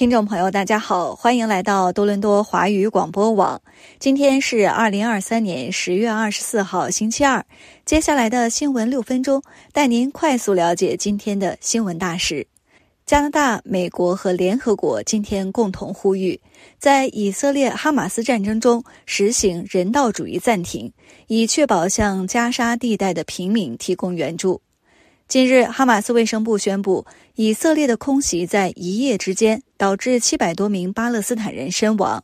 听众朋友，大家好，欢迎来到多伦多华语广播网。今天是二零二三年十月二十四号，星期二。接下来的新闻六分钟，带您快速了解今天的新闻大事。加拿大、美国和联合国今天共同呼吁，在以色列哈马斯战争中实行人道主义暂停，以确保向加沙地带的平民提供援助。近日，哈马斯卫生部宣布，以色列的空袭在一夜之间导致七百多名巴勒斯坦人身亡。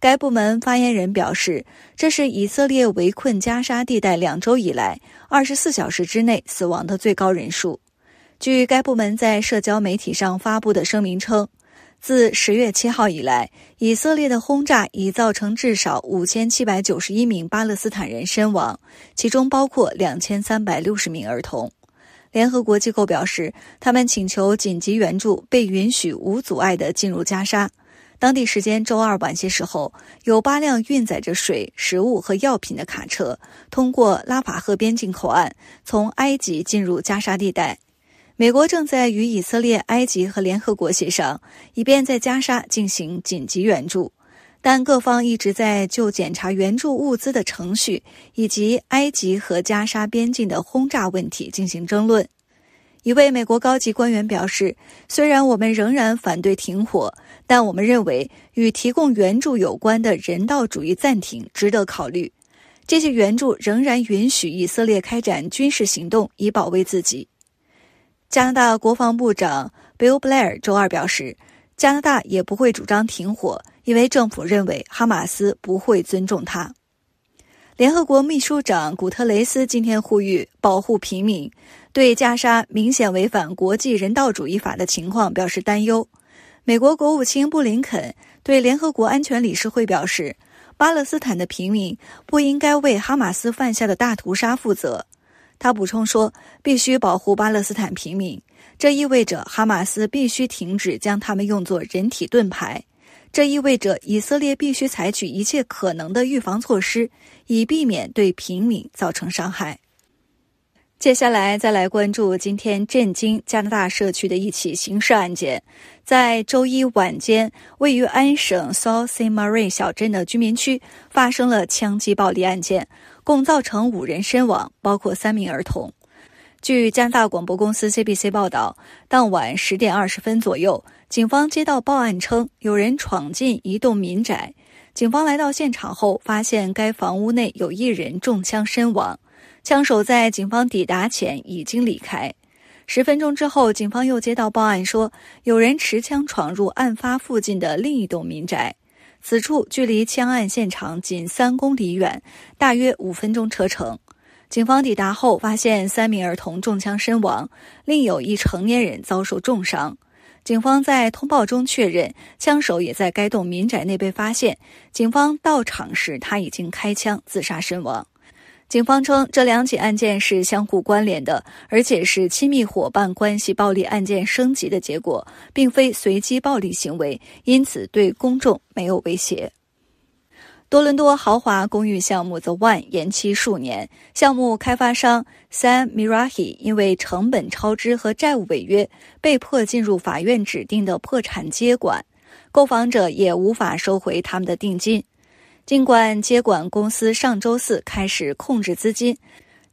该部门发言人表示，这是以色列围困加沙地带两周以来二十四小时之内死亡的最高人数。据该部门在社交媒体上发布的声明称，自十月七号以来，以色列的轰炸已造成至少五千七百九十一名巴勒斯坦人身亡，其中包括两千三百六十名儿童。联合国机构表示，他们请求紧急援助被允许无阻碍地进入加沙。当地时间周二晚些时候，有八辆运载着水、食物和药品的卡车通过拉法赫边境口岸，从埃及进入加沙地带。美国正在与以色列、埃及和联合国协商，以便在加沙进行紧急援助。但各方一直在就检查援助物资的程序以及埃及和加沙边境的轰炸问题进行争论。一位美国高级官员表示：“虽然我们仍然反对停火，但我们认为与提供援助有关的人道主义暂停值得考虑。这些援助仍然允许以色列开展军事行动以保卫自己。”加拿大国防部长 Bill Blair 周二表示：“加拿大也不会主张停火。”因为政府认为哈马斯不会尊重他。联合国秘书长古特雷斯今天呼吁保护平民，对加沙明显违反国际人道主义法的情况表示担忧。美国国务卿布林肯对联合国安全理事会表示，巴勒斯坦的平民不应该为哈马斯犯下的大屠杀负责。他补充说，必须保护巴勒斯坦平民，这意味着哈马斯必须停止将他们用作人体盾牌。这意味着以色列必须采取一切可能的预防措施，以避免对平民造成伤害。接下来，再来关注今天震惊加拿大社区的一起刑事案件。在周一晚间，位于安省 Sault Ste. Marie 小镇的居民区发生了枪击暴力案件，共造成五人身亡，包括三名儿童。据加拿大广播公司 CBC 报道，当晚十点二十分左右。警方接到报案称有人闯进一栋民宅，警方来到现场后发现该房屋内有一人中枪身亡，枪手在警方抵达前已经离开。十分钟之后，警方又接到报案说有人持枪闯入案发附近的另一栋民宅，此处距离枪案现场仅三公里远，大约五分钟车程。警方抵达后发现三名儿童中枪身亡，另有一成年人遭受重伤。警方在通报中确认，枪手也在该栋民宅内被发现。警方到场时，他已经开枪自杀身亡。警方称，这两起案件是相互关联的，而且是亲密伙伴关系暴力案件升级的结果，并非随机暴力行为，因此对公众没有威胁。多伦多豪华公寓项目 The One 延期数年，项目开发商 Sam Mirahi 因为成本超支和债务违约，被迫进入法院指定的破产接管，购房者也无法收回他们的定金。尽管接管公司上周四开始控制资金，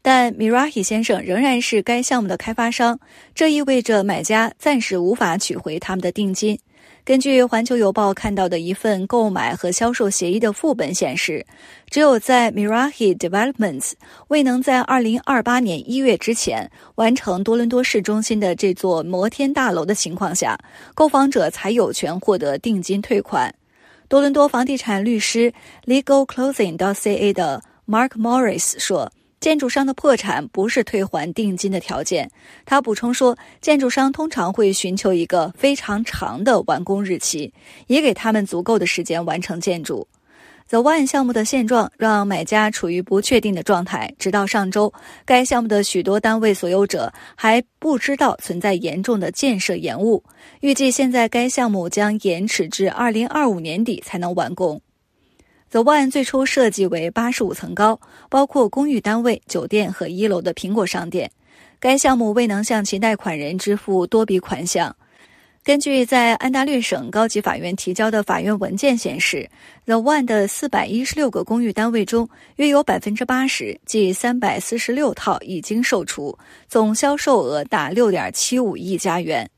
但 Mirahi 先生仍然是该项目的开发商，这意味着买家暂时无法取回他们的定金。根据《环球邮报》看到的一份购买和销售协议的副本显示，只有在 Mirahi Developments 未能在2028年1月之前完成多伦多市中心的这座摩天大楼的情况下，购房者才有权获得定金退款。多伦多房地产律师 LegalClosing.ca 的 Mark Morris 说。建筑商的破产不是退还定金的条件。他补充说，建筑商通常会寻求一个非常长的完工日期，也给他们足够的时间完成建筑。The One 项目的现状让买家处于不确定的状态，直到上周，该项目的许多单位所有者还不知道存在严重的建设延误。预计现在该项目将延迟至2025年底才能完工。The One 最初设计为八十五层高，包括公寓单位、酒店和一楼的苹果商店。该项目未能向其贷款人支付多笔款项。根据在安大略省高级法院提交的法院文件显示，The One 的四百一十六个公寓单位中，约有百分之八十，即三百四十六套已经售出，总销售额达六点七五亿加元。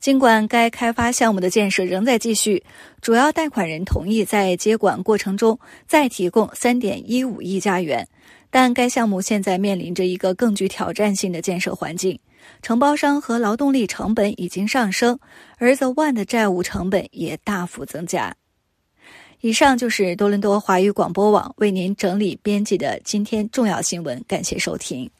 尽管该开发项目的建设仍在继续，主要贷款人同意在接管过程中再提供三点一五亿加元，但该项目现在面临着一个更具挑战性的建设环境。承包商和劳动力成本已经上升，而 The One 的债务成本也大幅增加。以上就是多伦多华语广播网为您整理编辑的今天重要新闻，感谢收听。